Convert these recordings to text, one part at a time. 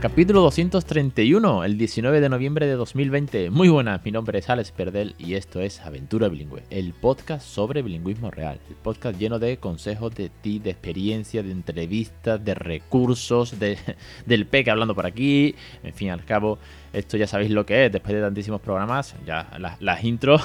Capítulo 231, el 19 de noviembre de 2020. Muy buenas, mi nombre es Alex Perdel y esto es Aventura Bilingüe, el podcast sobre bilingüismo real. El podcast lleno de consejos de ti, de experiencia, de entrevistas, de recursos, de, del PEC hablando por aquí. En fin, al cabo, esto ya sabéis lo que es, después de tantísimos programas, ya las, intros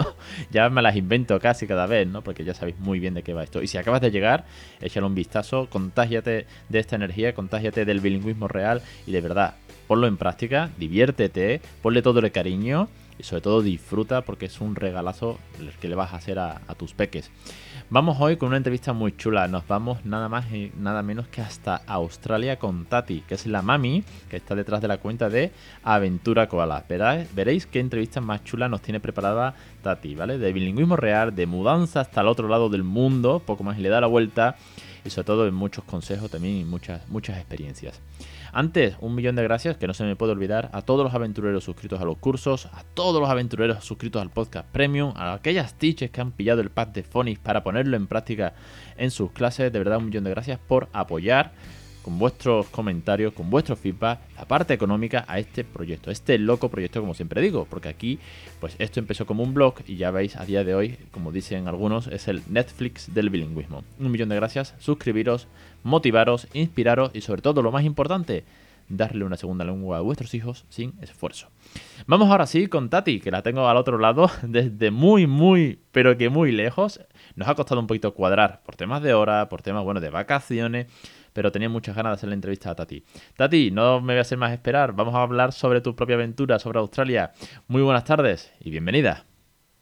ya me las invento casi cada vez, ¿no? Porque ya sabéis muy bien de qué va esto. Y si acabas de llegar, échale un vistazo, contágiate de esta energía, contágiate del bilingüismo real y de verdad, ponlo en práctica, diviértete, ponle todo el cariño y sobre todo disfruta porque es un regalazo el que le vas a hacer a, tus peques. Vamos hoy con una entrevista muy chula. Nos vamos nada más y nada menos que hasta Australia con Tati, que es la mami que está detrás de la cuenta de Aventura Koala. veréis qué entrevista más chula nos tiene preparada Tati, ¿vale? De bilingüismo real, de mudanza hasta el otro lado del mundo, poco más y le da la vuelta y sobre todo en muchos consejos también y muchas, muchas experiencias. Antes, un millón de gracias, que no se me puede olvidar, a todos los aventureros suscritos a los cursos, a todos los aventureros suscritos al podcast premium, a aquellas teachers que han pillado el pack de Phonics para ponerlo en práctica en sus clases. De verdad, un millón de gracias por apoyar con vuestros comentarios, con vuestro feedback, la parte económica a este proyecto, este loco proyecto como siempre digo, porque aquí pues esto empezó como un blog y ya veis a día de hoy, como dicen algunos, es el Netflix del bilingüismo. Un millón de gracias, suscribiros, motivaros, inspiraros y sobre todo lo más importante, darle una segunda lengua a vuestros hijos sin esfuerzo. Vamos ahora sí con Tati, que la tengo al otro lado desde muy, muy, pero que muy lejos. Nos ha costado un poquito cuadrar por temas de hora, por temas, bueno, de vacaciones, pero tenía muchas ganas de hacer la entrevista a Tati. Tati, no me voy a hacer más esperar, vamos a hablar sobre tu propia aventura, sobre Australia. Muy buenas tardes y bienvenida.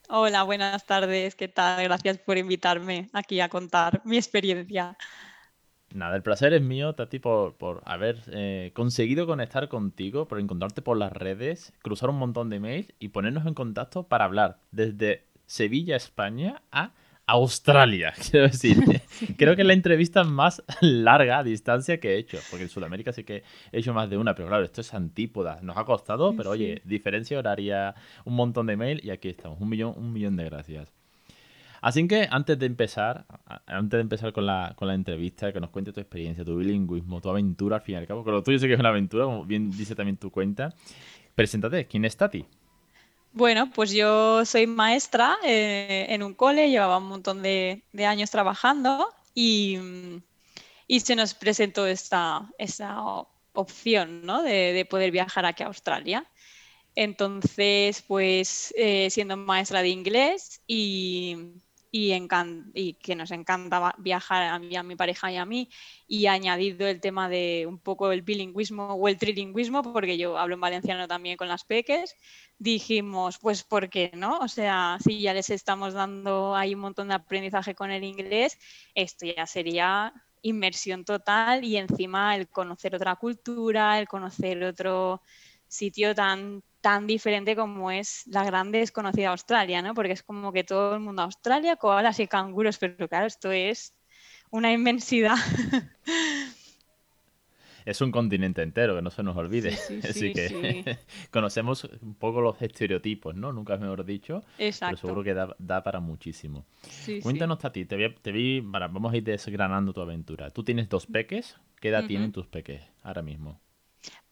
Hola, buenas tardes, ¿qué tal? Gracias por invitarme aquí a contar mi experiencia. Nada, el placer es mío, Tati, por, haber eh, conseguido conectar contigo, por encontrarte por las redes, cruzar un montón de mails y ponernos en contacto para hablar desde Sevilla, España, a Australia, quiero decir. Creo que es la entrevista más larga a distancia que he hecho, porque en Sudamérica sí que he hecho más de una, pero claro, esto es antípoda. Nos ha costado, pero oye, diferencia horaria, un montón de mail y aquí estamos. Un millón, un millón de gracias. Así que antes de empezar, antes de empezar con la, con la entrevista, que nos cuente tu experiencia, tu bilingüismo, tu aventura al fin y al cabo, que lo tuyo sí que es una aventura, como bien dice también tu cuenta, preséntate, ¿quién es Tati? Bueno, pues yo soy maestra eh, en un cole, llevaba un montón de, años trabajando y, se nos presentó esta, opción ¿no? de, poder viajar aquí a Australia. Entonces, pues eh, siendo maestra de inglés y, y, que nos encanta viajar a mí, a mi pareja y a mí, y añadido el tema de un poco el bilingüismo o el trilingüismo, porque yo hablo en valenciano también con las peques, dijimos, pues, ¿por qué no? O sea, si ya les estamos dando ahí un montón de aprendizaje con el inglés, esto ya sería inmersión total y encima el conocer otra cultura, el conocer otro sitio tan tan diferente como es la grande desconocida Australia, ¿no? Porque es como que todo el mundo Australia, koalas y canguros, pero claro, esto es una inmensidad. Es un continente entero, que no se nos olvide. Así que conocemos un poco los estereotipos, ¿no? Nunca mejor dicho. Exacto. Pero seguro que da, para muchísimo. Cuéntanos, Tati, te, te vi, vamos a ir desgranando tu aventura. Tú tienes dos peques. ¿Qué edad tienen tus peques ahora mismo?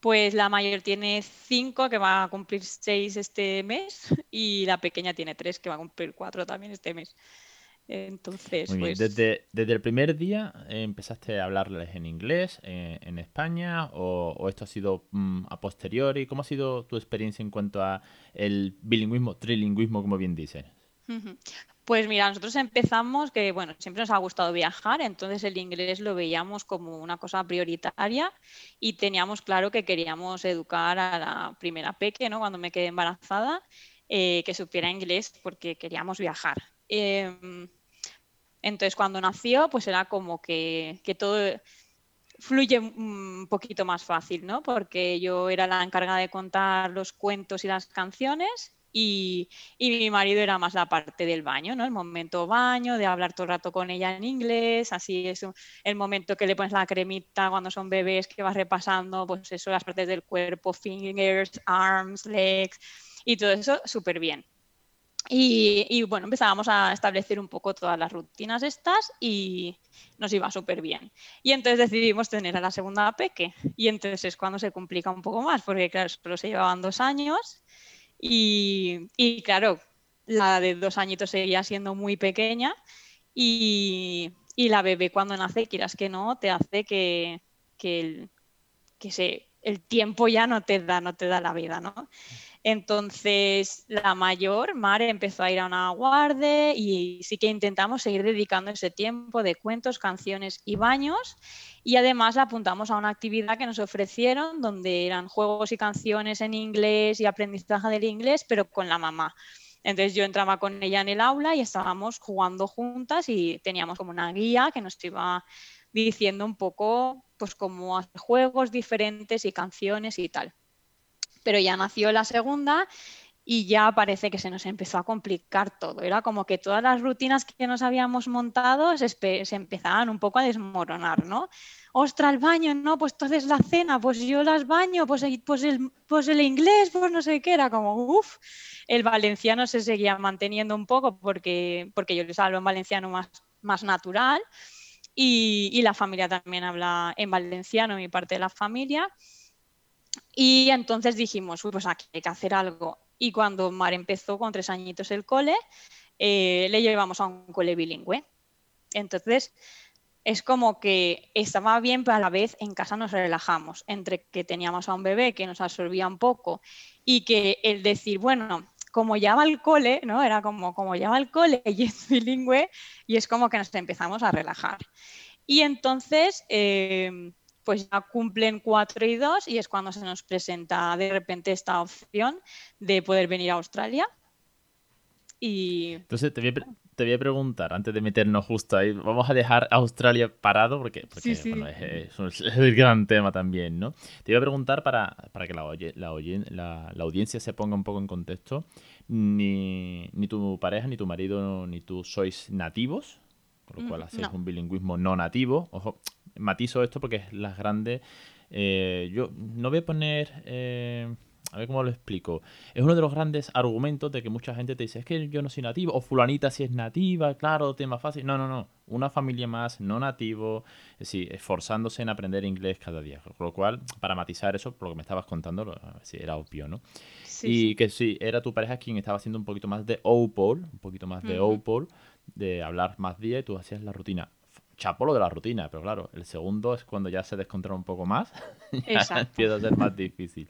Pues la mayor tiene cinco, que va a cumplir seis este mes, y la pequeña tiene tres, que va a cumplir cuatro también este mes. Entonces, pues... Desde, desde, el primer día eh, empezaste a hablarles en inglés eh, en España o, esto ha sido mm, a posteriori. ¿Cómo ha sido tu experiencia en cuanto a el bilingüismo, trilingüismo, como bien dices? Pues mira, nosotros empezamos que, bueno, siempre nos ha gustado viajar, entonces el inglés lo veíamos como una cosa prioritaria y teníamos claro que queríamos educar a la primera peque, ¿no? Cuando me quedé embarazada, eh, que supiera inglés porque queríamos viajar. Em, entonces cuando nació, pues era como que, que todo fluye un poquito más fácil, ¿no? Porque yo era la encargada de contar los cuentos y las canciones y, mi marido era más la parte del baño, ¿no? El momento baño, de hablar todo el rato con ella en inglés, así es el momento que le pones la cremita cuando son bebés, que vas repasando, pues eso, las partes del cuerpo, fingers, arms, legs y todo eso súper bien. Y, bueno, empezábamos a establecer un poco todas las rutinas estas y nos iba súper bien. Y entonces decidimos tener a la segunda peque. Y entonces es cuando se complica un poco más, porque claro, solo se llevaban dos años y, claro, la de dos añitos seguía siendo muy pequeña y, la bebé cuando nace, quieras que no, te hace que, que, el, que se, el tiempo ya no te da, no te da la vida, ¿no? Entonces, la mayor, Mare, empezó a ir a una guardia y sí que intentamos seguir dedicando ese tiempo de cuentos, canciones y baños. Y además apuntamos a una actividad que nos ofrecieron donde eran juegos y canciones en inglés y aprendizaje del inglés, pero con la mamá. Entonces yo entraba con ella en el aula y estábamos jugando juntas y teníamos como una guía que nos iba diciendo un poco pues cómo hacer juegos diferentes y canciones y tal pero ya nació la segunda y ya parece que se nos empezó a complicar todo. Era como que todas las rutinas que nos habíamos montado se, empezaban un poco a desmoronar, ¿no? Ostras, el baño, no, pues entonces la cena, pues yo las baño, pues, pues, el, pues el inglés, pues no sé qué, era como, uff, el valenciano se seguía manteniendo un poco porque, porque yo les hablo en valenciano más, más natural y, y la familia también habla en valenciano, mi parte de la familia. Y entonces dijimos, pues aquí hay que hacer algo. Y cuando Mar empezó con tres añitos el cole, eh, le llevamos a un cole bilingüe. Entonces, es como que estaba bien, pero a la vez en casa nos relajamos, entre que teníamos a un bebé que nos absorbía un poco y que el decir, bueno, como ya va al cole, ¿no? Era como, como ya va al cole y es bilingüe, y es como que nos empezamos a relajar. Y entonces, eh, pues ya cumplen cuatro y dos y es cuando se nos presenta de repente esta opción de poder venir a Australia. Y... Entonces te voy, a, preguntar, antes de meternos justo ahí, vamos a dejar Australia parado porque, es, el gran tema también, ¿no? Te voy a preguntar para, que la, la, la, audiencia se ponga un poco en contexto. Ni, ni tu pareja, ni tu marido, ni tú sois nativos, con lo cual hacéis un bilingüismo no nativo. Ojo, matizo esto porque es las grandes. Eh, yo no voy a poner. Eh, a ver cómo lo explico. Es uno de los grandes argumentos de que mucha gente te dice, es que yo no soy nativo, o fulanita si es nativa, claro, tema fácil. No, no, no. Una familia más, no nativo, es decir, esforzándose en aprender inglés cada día. Con lo cual, para matizar eso, por lo que me estabas contando, sí, era obvio, ¿no? y que sí, era tu pareja quien estaba haciendo un poquito más de OPOL, un poquito más de OPOL, de hablar más día y tú hacías la rutina chapolo de la rutina, pero claro, el segundo es cuando ya se descontrola un poco más, ya empieza a ser más difícil.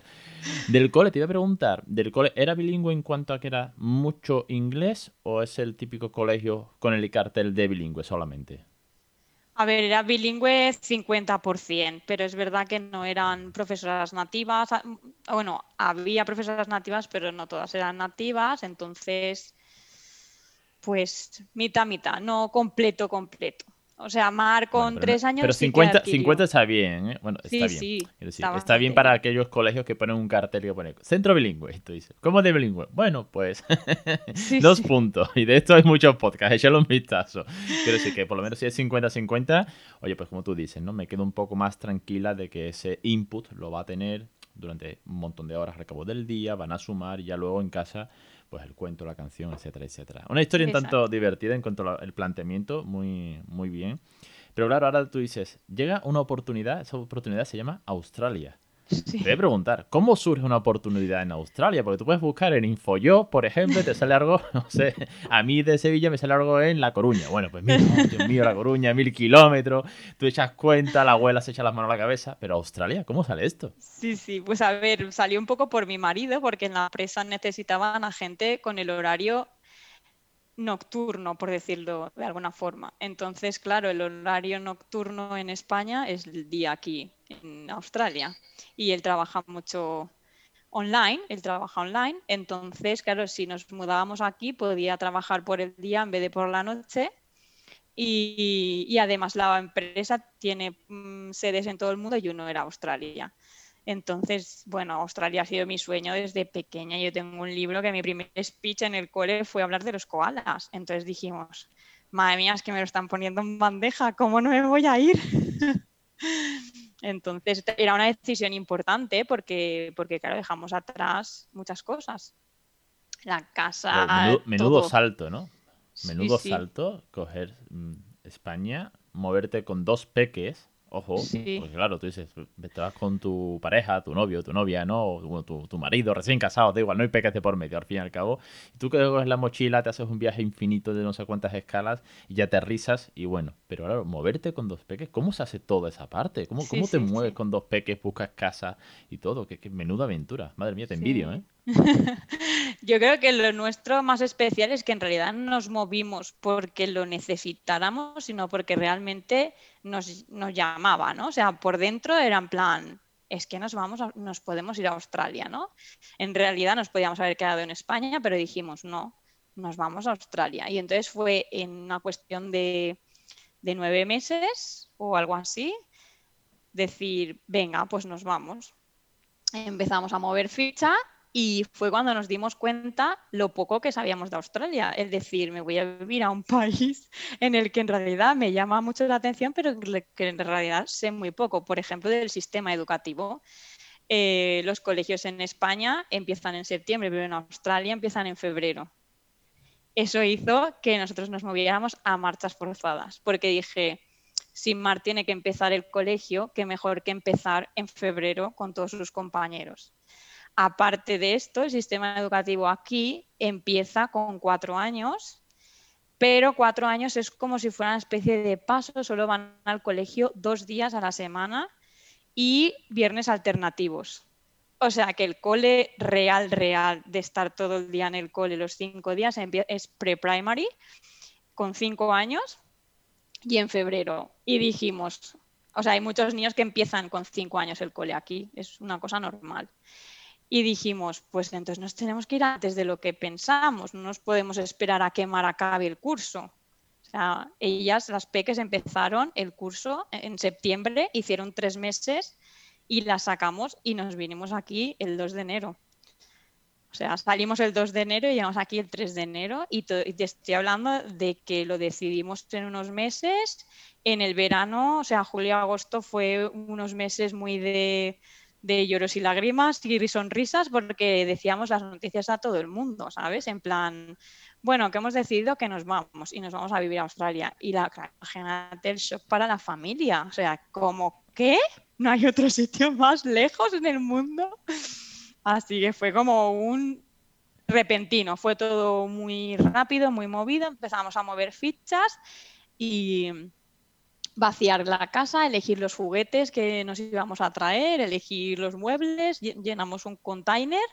Del cole, te iba a preguntar, ¿del cole era bilingüe en cuanto a que era mucho inglés o es el típico colegio con el cartel de bilingüe solamente? A ver, era bilingüe 50%, pero es verdad que no eran profesoras nativas. Ah, bueno, había profesoras nativas, pero no todas eran nativas, entonces, pues mitad, mitad, no completo, completo. O sea, Mar con tres años. Pero 50, 50 está bien, ¿eh? Bueno, está bien. Sí, está, bien para aquellos colegios que ponen un cartel que pone centro bilingüe. Tú dices, ¿cómo de bilingüe? Bueno, pues dos puntos. Y de esto hay muchos podcasts, échalo un vistazo. Quiero decir que por lo menos si es 50-50, oye, pues como tú dices, ¿no? Me quedo un poco más tranquila de que ese input lo va a tener durante un montón de horas al cabo del día, van a sumar y ya luego en casa pues el cuento, la canción, etcétera, etcétera. Una historia un tanto divertida en cuanto al planteamiento, muy, muy bien. Pero claro, ahora tú dices, llega una oportunidad, esa oportunidad se llama Australia. Te voy a preguntar, ¿cómo surge una oportunidad en Australia? Porque tú puedes buscar en InfoYo, por ejemplo, y te sale algo, no sé, a mí de Sevilla me sale algo en La Coruña. Bueno, pues mira, Dios mío, La Coruña, mil kilómetros, tú echas cuenta, la abuela se echa las manos a la cabeza, pero Australia, ¿cómo sale esto? Sí, sí, pues a ver, salió un poco por mi marido, porque en la empresa necesitaban a gente con el horario nocturno, por decirlo de alguna forma. Entonces, claro, el horario nocturno en España es el día aquí, en Australia. Y él trabaja mucho online, él trabaja online. Entonces, claro, si nos mudábamos aquí, podía trabajar por el día en vez de por la noche. Y, además la empresa tiene mm, sedes en todo el mundo y uno era Australia. Entonces, bueno, Australia ha sido mi sueño desde pequeña. Yo tengo un libro que mi primer speech en el cole fue hablar de los koalas. Entonces dijimos, madre mía, es que me lo están poniendo en bandeja, ¿cómo no me voy a ir? Entonces era una decisión importante porque, porque claro, dejamos atrás muchas cosas. La casa. menudo, salto, ¿no? Menudo salto, coger mm, España, moverte con dos peques Ojo, porque claro, tú dices, te vas con tu pareja, tu novio, tu novia, ¿no? O tu, tu, marido, recién casado, da igual, no hay pequete por medio, al fin y al cabo. Y tú que coges la mochila, te haces un viaje infinito de no sé cuántas escalas y ya aterrizas y bueno. Pero claro, moverte con dos peques, ¿cómo se hace toda esa parte? ¿Cómo, cómo te mueves con dos peques, buscas casa y todo? Qué, qué menuda aventura. Madre mía, te envidio, ¿eh? Yo creo que lo nuestro más especial es que en realidad no nos movimos porque lo necesitáramos, sino porque realmente nos, llamaba, ¿no? O sea, por dentro era en plan, es que nos vamos, nos podemos ir a Australia, ¿no? En realidad nos podíamos haber quedado en España, pero dijimos, no, nos vamos a Australia. Y entonces fue en una cuestión de, de nueve meses o algo así, decir, venga, pues nos vamos. Empezamos a mover ficha y fue cuando nos dimos cuenta lo poco que sabíamos de Australia. Es decir, me voy a vivir a un país en el que en realidad me llama mucho la atención, pero que en realidad sé muy poco. Por ejemplo, del sistema educativo. Eh, los colegios en España empiezan en septiembre, pero en Australia empiezan en febrero. Eso hizo que nosotros nos moviéramos a marchas forzadas, porque dije, si Mar tiene que empezar el colegio, qué mejor que empezar en febrero con todos sus compañeros. Aparte de esto, el sistema educativo aquí empieza con cuatro años, pero cuatro años es como si fuera una especie de paso, solo van al colegio dos días a la semana y viernes alternativos. O sea que el cole real, real, de estar todo el día en el cole los cinco días es pre-primary, con cinco años y en febrero. Y dijimos, o sea, hay muchos niños que empiezan con cinco años el cole aquí, es una cosa normal. Y dijimos, pues entonces nos tenemos que ir antes de lo que pensamos, no nos podemos esperar a que Mar acabe el curso. O sea, ellas, las peques, empezaron el curso en septiembre, hicieron tres meses y las sacamos y nos vinimos aquí el 2 de enero. O sea, salimos el 2 de enero y llegamos aquí el 3 de enero y, y, te estoy hablando de que lo decidimos en unos meses. En el verano, o sea, julio-agosto fue unos meses muy de de lloros y lágrimas y sonrisas porque decíamos las noticias a todo el mundo, ¿sabes? En plan, bueno, que hemos decidido que nos vamos y nos vamos a vivir a Australia. Y la imagínate el shock para la familia. O sea, como, ¿qué? ¿No hay otro sitio más lejos en el mundo? Así que fue como un repentino, fue todo muy rápido, muy movido, empezamos a mover fichas y vaciar la casa, elegir los juguetes que nos íbamos a traer, elegir los muebles, llenamos un container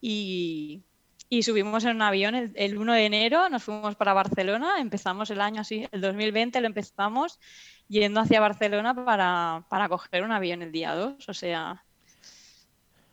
y, subimos en un avión el, 1 de enero, nos fuimos para Barcelona, empezamos el año así, el 2020 lo empezamos yendo hacia Barcelona para, para coger un avión el día 2, o sea,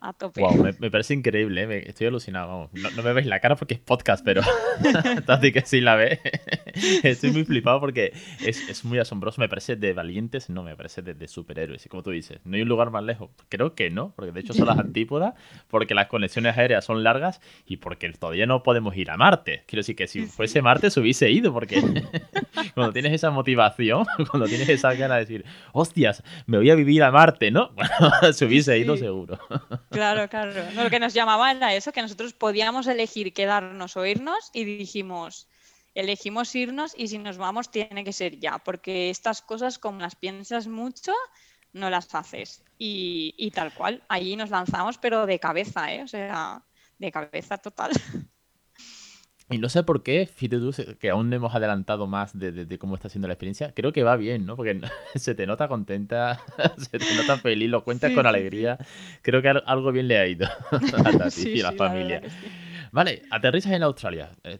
a tope. me, parece increíble, ¿eh? estoy alucinado. No, me veis la cara porque es podcast, pero así que sí la ve. estoy muy flipado porque es, muy asombroso. Me parece de valientes, no, me parece de, superhéroes. Y como tú dices, no hay un lugar más lejos. Creo que no, porque de hecho son las antípodas, porque las conexiones aéreas son largas y porque todavía no podemos ir a Marte. Quiero decir que si fuese Marte se hubiese ido, porque cuando tienes esa motivación, cuando tienes esa gana de decir, hostias, me voy a vivir a Marte, ¿no? Bueno, se hubiese ido seguro. Claro, claro. lo que nos llamaba era eso, que nosotros podíamos elegir quedarnos o irnos y dijimos, elegimos irnos y si nos vamos tiene que ser ya, porque estas cosas como las piensas mucho, no las haces. Y, y tal cual, allí nos lanzamos, pero de cabeza, ¿eh? O sea, de cabeza total. Y no sé por qué, fíjate tú, que aún no hemos adelantado más de, cómo está siendo la experiencia. Creo que va bien, ¿no? Porque se te nota contenta, se te nota feliz, lo cuentas con alegría. Creo que algo bien le ha ido a ti y a la familia. vale, aterrizas en Australia. Eh,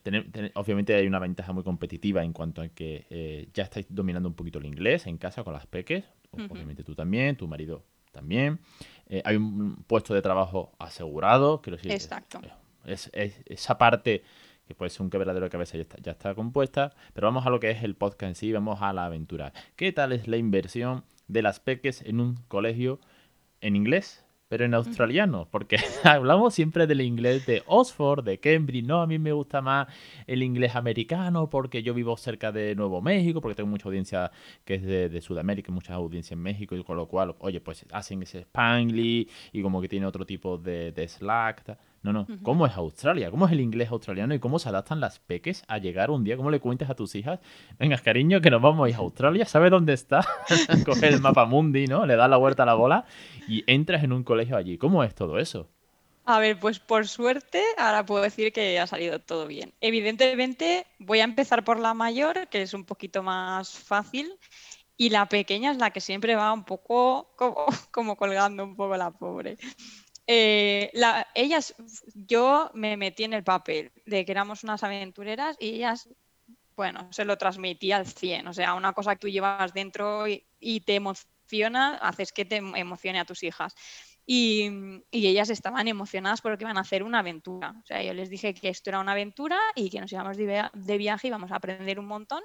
obviamente hay una ventaja muy competitiva en cuanto a que eh, ya estáis dominando un poquito el inglés en casa con las peques. Obviamente tú también, tu marido también. Eh, hay un puesto de trabajo asegurado. Quiero decir, Exacto. es, esa parte que puede ser un quebradero de cabeza ya está, ya está compuesta, pero vamos a lo que es el podcast en sí, vamos a la aventura. ¿Qué tal es la inversión de las peques en un colegio en inglés pero en australiano, porque hablamos siempre del inglés de Oxford, de Cambridge, no, a mí me gusta más el inglés americano porque yo vivo cerca de Nuevo México, porque tengo mucha audiencia que es de, Sudamérica, mucha audiencia en México, y con lo cual, oye, pues hacen ese Spanglish y como que tiene otro tipo de, de Slack. No, no. ¿Cómo es Australia? ¿Cómo es el inglés australiano y cómo se adaptan las peques a llegar un día? ¿Cómo le cuentas a tus hijas? Venga, cariño, que nos vamos a ir a Australia. ¿Sabes dónde está? Coge el mapa mundi, ¿no? Le das la vuelta a la bola y entras en un colegio allí. ¿Cómo es todo eso? A ver, pues por suerte ahora puedo decir que ha salido todo bien. Evidentemente voy a empezar por la mayor, que es un poquito más fácil, y la pequeña es la que siempre va un poco como, como colgando un poco la pobre. Eh, ellas, yo me metí en el papel de que éramos unas aventureras y ellas, bueno, se lo transmití al 100. O sea, una cosa que tú llevas dentro y, te emociona, haces que te emocione a tus hijas. Y, y, ellas estaban emocionadas porque iban a hacer una aventura. O sea, yo les dije que esto era una aventura y que nos íbamos de, viaje y íbamos a aprender un montón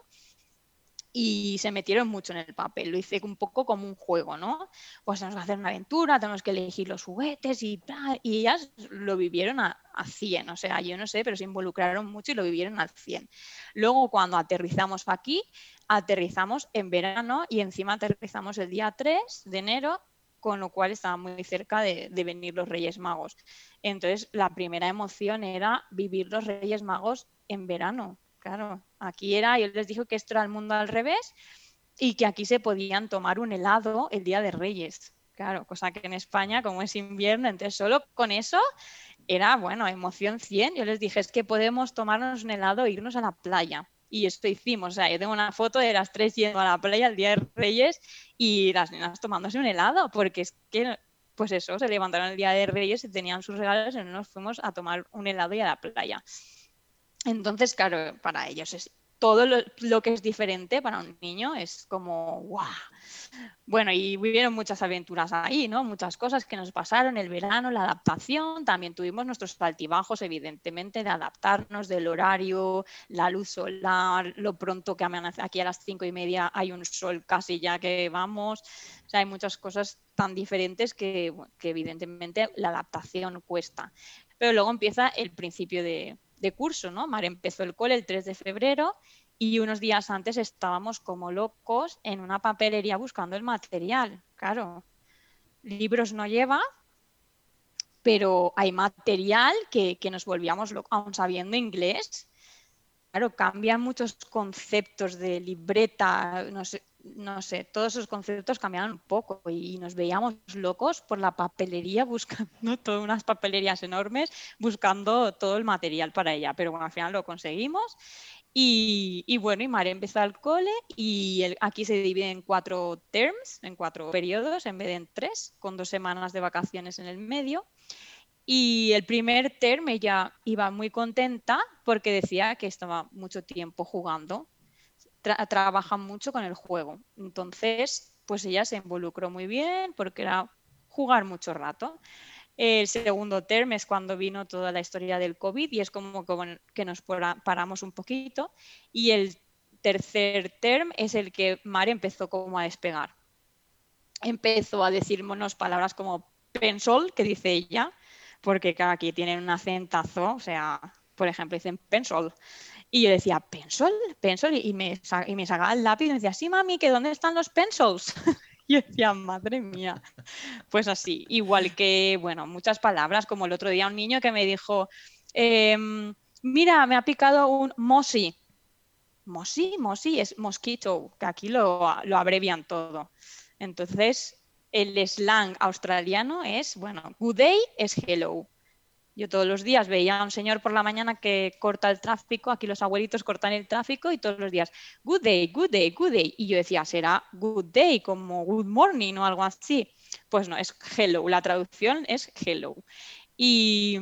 y se metieron mucho en el papel. Lo hice un poco como un juego, ¿no? Pues tenemos que hacer una aventura, tenemos que elegir los juguetes y. Y ellas lo vivieron a, a 100, o sea, yo no sé, pero se involucraron mucho y lo vivieron al 100. Luego, cuando aterrizamos aquí, aterrizamos en verano y encima aterrizamos el día 3 de enero con lo cual estaba muy cerca de, de, venir los Reyes Magos. Entonces, la primera emoción era vivir los Reyes Magos en verano, Claro, aquí era, yo les dije que esto era el mundo al revés y que aquí se podían tomar un helado el Día de Reyes. Claro, cosa que en España, como es invierno, entonces solo con eso era, bueno, emoción 100. Yo les dije, es que podemos tomarnos un helado e irnos a la playa. Y esto hicimos. O sea, yo tengo una foto de las tres yendo a la playa el Día de Reyes y las nenas tomándose un helado, porque es que, pues eso, se levantaron el Día de Reyes y tenían sus regalos y nos fuimos a tomar un helado y a la playa. Entonces, claro, para ellos es todo lo, que es diferente para un niño es como, ¡guau! Bueno, y vivieron muchas aventuras ahí, ¿no? Muchas cosas que nos pasaron, el verano, la adaptación, también tuvimos nuestros altibajos, evidentemente, de adaptarnos del horario, la luz solar, lo pronto que amanece aquí a las cinco y media hay un sol casi ya que vamos, o sea, hay muchas cosas tan diferentes que, que evidentemente la adaptación cuesta. Pero luego empieza el principio de, de curso, ¿no? Mar empezó el cole el 3 de febrero y unos días antes estábamos como locos en una papelería buscando el material. Claro, libros no lleva, pero hay material que, que nos volvíamos locos, aún sabiendo inglés. Claro, cambian muchos conceptos de libreta, no sé, no sé, todos esos conceptos cambiaron un poco y nos veíamos locos por la papelería buscando todas unas papelerías enormes, buscando todo el material para ella. Pero bueno, al final lo conseguimos. Y, bueno, y María empezó al cole y aquí se divide en cuatro terms, en cuatro periodos en vez de en tres, con dos semanas de vacaciones en el medio. Y el primer term ella iba muy contenta porque decía que estaba mucho tiempo jugando trabajan mucho con el juego. Entonces, pues ella se involucró muy bien porque era jugar mucho rato. El segundo term es cuando vino toda la historia del COVID y es como que, nos paramos un poquito. Y el tercer term es el que Mari empezó como a despegar. Empezó a decirnos palabras como pensol, que dice ella, porque aquí tienen un acentazo, o sea, por ejemplo, dicen pensol. Y yo decía, ¿pensol? ¿Pensol? Y me, y me sacaba el lápiz y me decía, sí, mami, que ¿dónde están los pencils? y yo decía, madre mía. Pues así, igual que, bueno, muchas palabras, como el otro día un niño que me dijo, em, mira, me ha picado un mosi. Mosi, mosi es mosquito, que aquí lo, lo abrevian todo. Entonces, el slang australiano es, bueno, good day es hello. Yo todos los días veía a un señor por la mañana que corta el tráfico, aquí los abuelitos cortan el tráfico y todos los días, good day, good day, good day. Y yo decía, será good day, como good morning o algo así. Pues no, es hello, la traducción es hello. Y,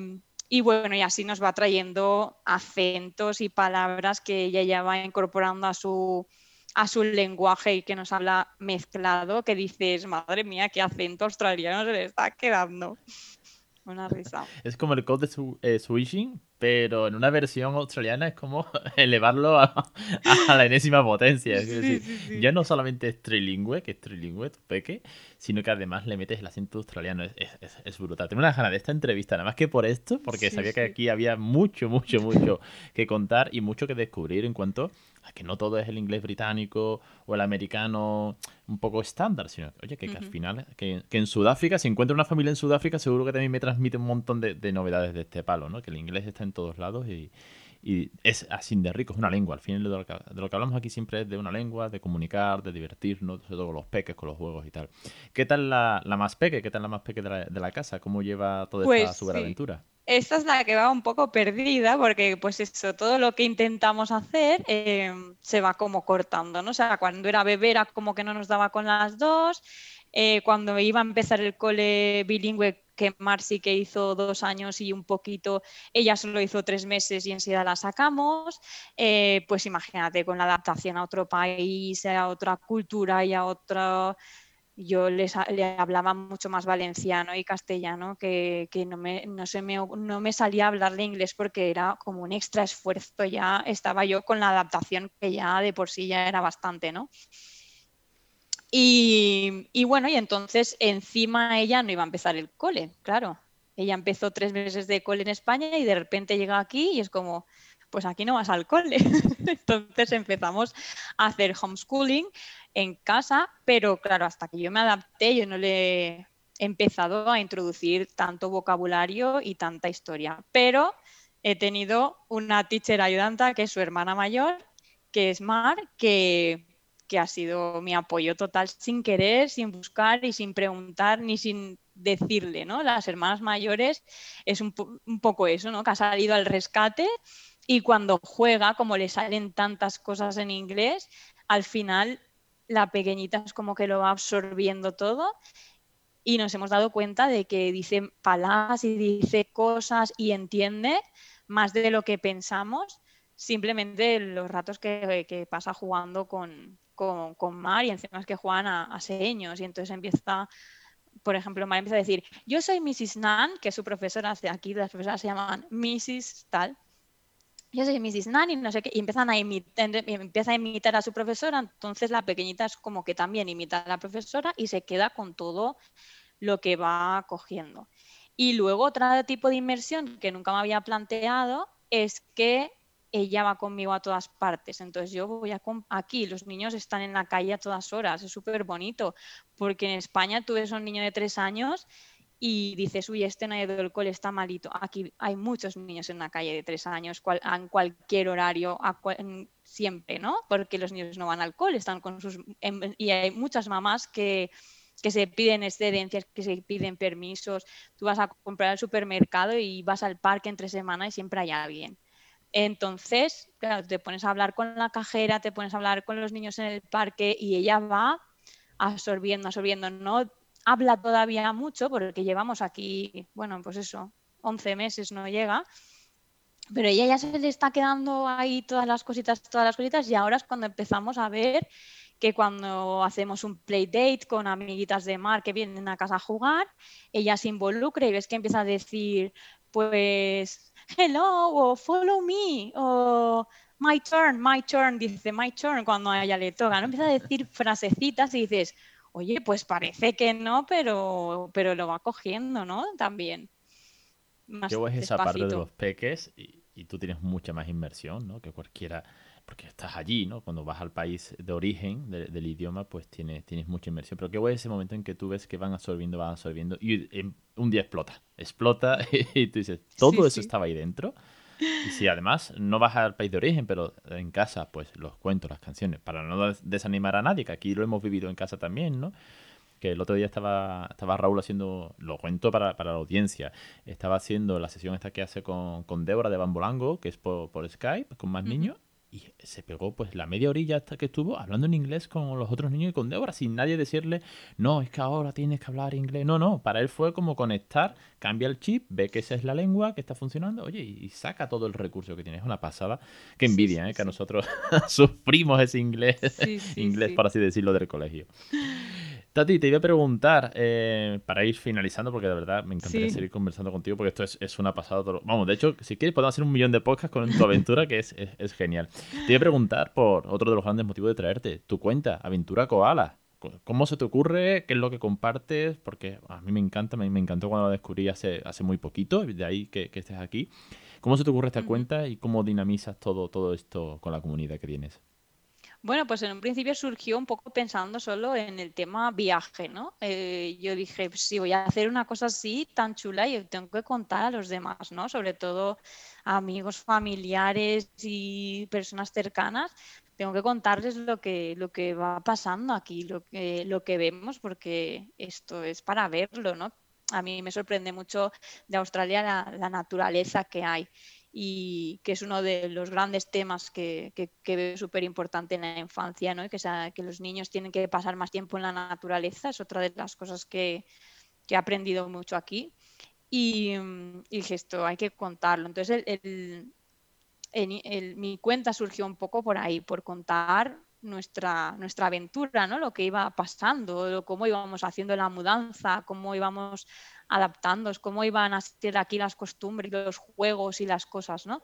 bueno, y así nos va trayendo acentos y palabras que ella ya va incorporando a su, a su lenguaje y que nos habla mezclado, que dices, madre mía, qué acento australiano se le está quedando. Una risa. Es como el code de eh, switching, pero en una versión australiana es como elevarlo a, la enésima potencia. Es decir, ya no solamente es trilingüe, que es trilingüe, tu peque, sino que además le metes el acento australiano. Es, es, brutal. Tengo una ganas de esta entrevista, nada más que por esto, porque sabía que aquí había mucho, mucho, mucho que contar y mucho que descubrir en cuanto que no todo es el inglés británico o el americano un poco estándar, sino oye, que, al final, que, en Sudáfrica, si encuentro una familia en Sudáfrica, seguro que también me transmite un montón de, novedades de este palo, ¿no? Que el inglés está en todos lados y, es así de rico, es una lengua. Al final de lo, que, de lo que hablamos aquí siempre es de una lengua, de comunicar, de divertirnos, sobre todo con los peques, con los juegos y tal. ¿Qué tal la, más peque? ¿Qué tal la más peque de la, casa? ¿Cómo lleva toda esta pues superaventura? Esta es la que va un poco perdida porque pues eso, todo lo que intentamos hacer eh, se va como cortando, ¿no? O sea, cuando era bebé era como que no nos daba con las dos, eh, cuando iba a empezar el cole bilingüe que Marcy que hizo dos años y un poquito, ella solo hizo tres meses y enseguida la sacamos, eh, pues imagínate con la adaptación a otro país, a otra cultura y a otro yo les, le hablaba mucho más valenciano y castellano que, no, me, no, se me, no me salía a hablarle inglés porque era como un extra esfuerzo, ya estaba yo con la adaptación que ya de por sí ya era bastante, ¿no? Y, y bueno, y entonces encima ella no iba a empezar el cole, claro. Ella empezó tres meses de cole en España y de repente llega aquí y es como, pues aquí no vas al cole. Entonces empezamos a hacer homeschooling en casa, pero claro, hasta que yo me adapté, yo no le he empezado a introducir tanto vocabulario y tanta historia. Pero he tenido una teacher ayudanta que es su hermana mayor, que es Mar, que, ha sido mi apoyo total sin querer, sin buscar y sin preguntar ni sin decirle, ¿no? Las hermanas mayores es un, un poco eso, ¿no? Que ha salido al rescate y cuando juega, como le salen tantas cosas en inglés, al final la pequeñita es como que lo va absorbiendo todo y nos hemos dado cuenta de que dice palabras y dice cosas y entiende más de lo que pensamos simplemente los ratos que, pasa jugando con, con, Mar y encima es que juegan a, a seños y entonces empieza por ejemplo, Mar empieza a decir, yo soy Mrs. Nan, que su profesora aquí, las profesoras se llaman Mrs. tal, yo soy Mrs. Nanny, no sé qué, y empiezan a imitar, empieza a imitar a su profesora, entonces la pequeñita es como que también imita a la profesora y se queda con todo lo que va cogiendo. Y luego otro tipo de inmersión que nunca me había planteado es que ella va conmigo a todas partes. Entonces yo voy a aquí, los niños están en la calle a todas horas, es súper bonito, porque en España tú ves a un niño de tres años y dices, uy, este ido al cole, está malito. Aquí hay muchos niños en la calle de tres años, en cualquier horario, siempre, ¿no? Porque los niños no van al cole, están con sus... y hay muchas mamás que, que se piden excedencias, que se piden permisos. Tú vas a comprar al supermercado y vas al parque entre semana y siempre hay alguien. Entonces, claro, te pones a hablar con la cajera, te pones a hablar con los niños en el parque y ella va absorbiendo, absorbiendo. No habla todavía mucho porque llevamos aquí, bueno, pues eso, 11 meses no llega, pero ella ya se le está quedando ahí todas las cositas, todas las cositas y ahora es cuando empezamos a ver que cuando hacemos un play date con amiguitas de mar que vienen a casa a jugar, ella se involucra y ves que empieza a decir, pues, hello, o follow me, o my turn, my turn, dice my turn cuando a ella le toca, ¿no? Empieza a decir frasecitas y dices, oye, pues parece que no, pero, pero lo va cogiendo, ¿no? También. Más Yo es esa parte de los peques y, tú tienes mucha más inmersión, ¿no? Que cualquiera, porque estás allí, ¿no? Cuando vas al país de origen del idioma, pues tienes, tienes mucha inmersión. Pero qué es ese momento en que tú ves que van absorbiendo, van absorbiendo y un día explota, explota y tú dices, ¿todo eso estaba ahí dentro? Y si además no vas al país de origen, pero en casa, pues los cuentos, las canciones, para no desanimar a nadie, que aquí lo hemos vivido en casa también, ¿no? Que el otro día estaba, estaba Raúl haciendo, lo cuento para, la audiencia, estaba haciendo la sesión esta que hace con, con Débora de Bambolango, que es por, Skype, con más niños, y se pegó pues la media orilla hasta que estuvo hablando en inglés con los otros niños y con Débora, sin nadie decirle, no, es que ahora tienes que hablar inglés. No, no, para él fue como conectar, cambia el chip, ve que esa es la lengua que está funcionando, oye, y saca todo el recurso que tiene. Es una pasada. Que envidia, ¿eh? que nosotros sufrimos ese inglés, inglés, por así decirlo, del colegio. Tati, te iba a preguntar, eh, para ir finalizando, porque de verdad me encantaría seguir conversando contigo, porque esto es, una pasada. Vamos, de hecho, si quieres podemos hacer un millón de podcasts con tu aventura, que es, es, genial. Te iba a preguntar por otro de los grandes motivos de traerte, tu cuenta, Aventura Koala. ¿Cómo se te ocurre? ¿Qué es lo que compartes? Porque a mí me encanta, a mí me encantó cuando la descubrí hace, hace muy poquito, de ahí que, estés aquí. ¿Cómo se te ocurre esta cuenta y cómo dinamizas todo, todo esto con la comunidad que tienes? Bueno, pues en un principio surgió un poco pensando solo en el tema viaje, ¿no? Eh, yo dije, si voy a hacer una cosa así tan chula, y tengo que contar a los demás, ¿no? Sobre todo amigos, familiares y personas cercanas, tengo que contarles lo que, lo que va pasando aquí, lo que, lo que vemos, porque esto es para verlo, ¿no? A mí me sorprende mucho de Australia la naturaleza que hay y que es uno de los grandes temas que, que, veo súper importante en la infancia, ¿no? que, sea, que los niños tienen que pasar más tiempo en la naturaleza, es otra de las cosas que, he aprendido mucho aquí. Y, dije, esto hay que contarlo. Entonces, mi cuenta surgió un poco por ahí, por contar nuestra, nuestra aventura, ¿no? Lo que iba pasando, cómo íbamos haciendo la mudanza, cómo íbamos adaptándonos, cómo iban a ser aquí las costumbres, los juegos y las cosas, ¿no?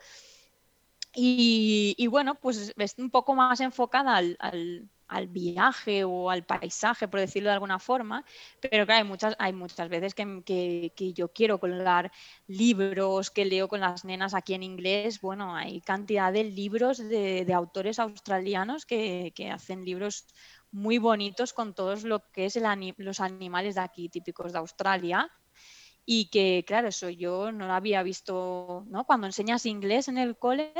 Y, bueno, pues es un poco más enfocada al, viaje o al paisaje, por decirlo de alguna forma, pero claro, hay muchas, hay muchas veces que, que, yo quiero colgar libros que leo con las nenas aquí en inglés. Bueno, hay cantidad de libros de, de autores australianos que, que, hacen libros muy bonitos con todos lo que es el, los animales de aquí típicos de Australia y que, claro, eso yo no lo había visto, ¿no? Cuando enseñas inglés en el cole,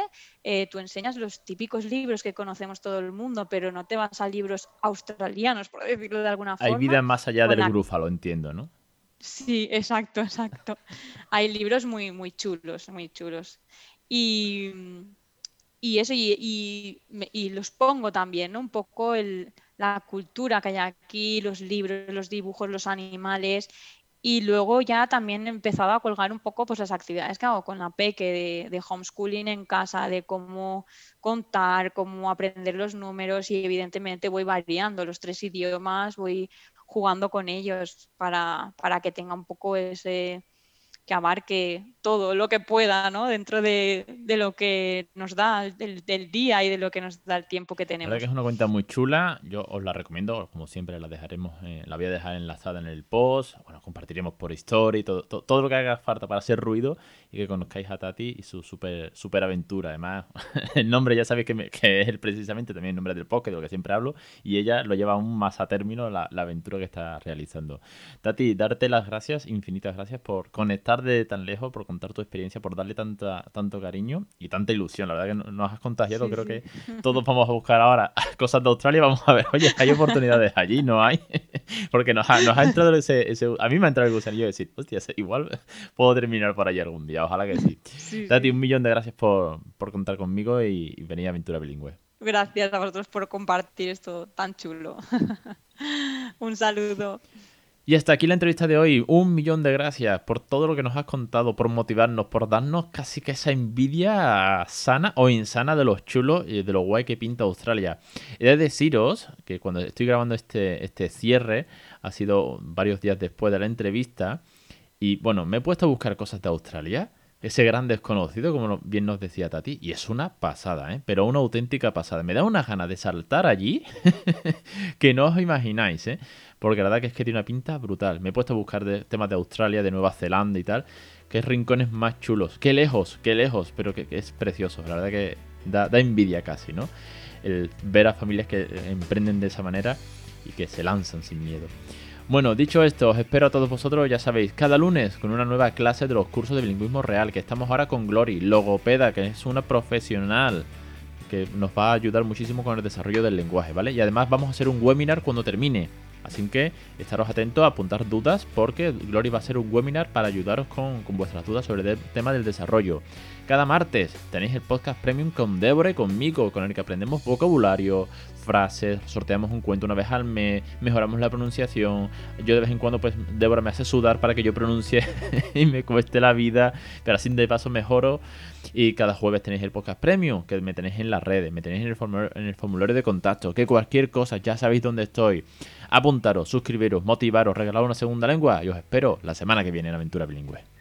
eh, tú enseñas los típicos libros que conocemos todo el mundo, pero no te vas a libros australianos, por decirlo de alguna forma. Hay vida más allá del lo entiendo, ¿no? Sí, exacto, exacto. Hay libros muy, muy chulos, muy chulos. Y, y eso, y, y, los pongo también, ¿no? Un poco el, la cultura que hay aquí, los libros, los dibujos, los animales y luego ya también he empezado a colgar un poco pues, las actividades que hago con la peque de, homeschooling en casa, de cómo contar, cómo aprender los números y evidentemente voy variando los tres idiomas, voy jugando con ellos para, para que tenga un poco ese, que abarque todo lo que pueda, ¿no? Dentro de, lo que nos da del, día y de lo que nos da el tiempo que tenemos. La verdad que es una cuenta muy chula, yo os la recomiendo, como siempre la dejaremos, eh, la voy a dejar enlazada en el post, bueno, compartiremos por story, todo, todo, lo que haga falta para hacer ruido y que conozcáis a Tati y su super, super aventura. Además, el nombre ya sabéis que, que, es precisamente también el nombre del podcast, de lo que siempre hablo, y ella lo lleva aún más a término la, la aventura que está realizando. Tati, darte las gracias, infinitas gracias por conectar de tan lejos, por contar tu experiencia, por darle tanta, tanto cariño y tanta ilusión. La verdad que nos has contagiado. Creo que todos vamos a buscar ahora cosas de Australia. Vamos a ver, oye, hay oportunidades allí, no hay. Porque nos ha, nos ha entrado ese, A mí me ha entrado el gusanillo de decir, hostia, igual puedo terminar por allí algún día. Ojalá que sí. Tati, un millón de gracias por, por contar conmigo y, y venir a Aventura Bilingüe. Gracias a vosotros por compartir esto tan chulo. un saludo. Y hasta aquí la entrevista de hoy. Un millón de gracias por todo lo que nos has contado, por motivarnos, por darnos casi que esa envidia sana o insana de los chulos y de lo guay que pinta Australia. He de deciros que cuando estoy grabando este, este cierre, ha sido varios días después de la entrevista, y bueno, me he puesto a buscar cosas de Australia ese gran desconocido, como bien nos decía Tati, y es una pasada, ¿eh? pero una auténtica pasada. Me da una gana de saltar allí que no os imagináis, ¿eh? Porque la verdad que es que tiene una pinta brutal. Me he puesto a buscar temas de Australia, de Nueva Zelanda y tal, qué rincones más chulos, qué lejos, qué lejos, pero que, es precioso, la verdad que da, da envidia casi, ¿no? El ver a familias que emprenden de esa manera y que se lanzan sin miedo. Bueno, dicho esto, os espero a todos vosotros, ya sabéis, cada lunes con una nueva clase de los cursos de bilingüismo real, que estamos ahora con Glory, logopeda, que es una profesional que nos va a ayudar muchísimo con el desarrollo del lenguaje, ¿vale? Y además vamos a hacer un webinar cuando termine. Así que estaros atentos a apuntar dudas porque Glory va a hacer un webinar para ayudaros con, con, vuestras dudas sobre el tema del desarrollo. Cada martes tenéis el podcast premium con Débora y conmigo, con el que aprendemos vocabulario, frases, sorteamos un cuento una vez al mes, mejoramos la pronunciación. Yo de vez en cuando, pues, Débora me hace sudar para que yo pronuncie y me cueste la vida, pero así de paso mejoro. Y cada jueves tenéis el podcast premium, que me tenéis en las redes, me tenéis en el, formulario, en el formulario de contacto, que cualquier cosa, ya sabéis dónde estoy. Apuntaros, suscribiros, motivaros, regalaros una segunda lengua y os espero la semana que viene en Aventura Bilingüe.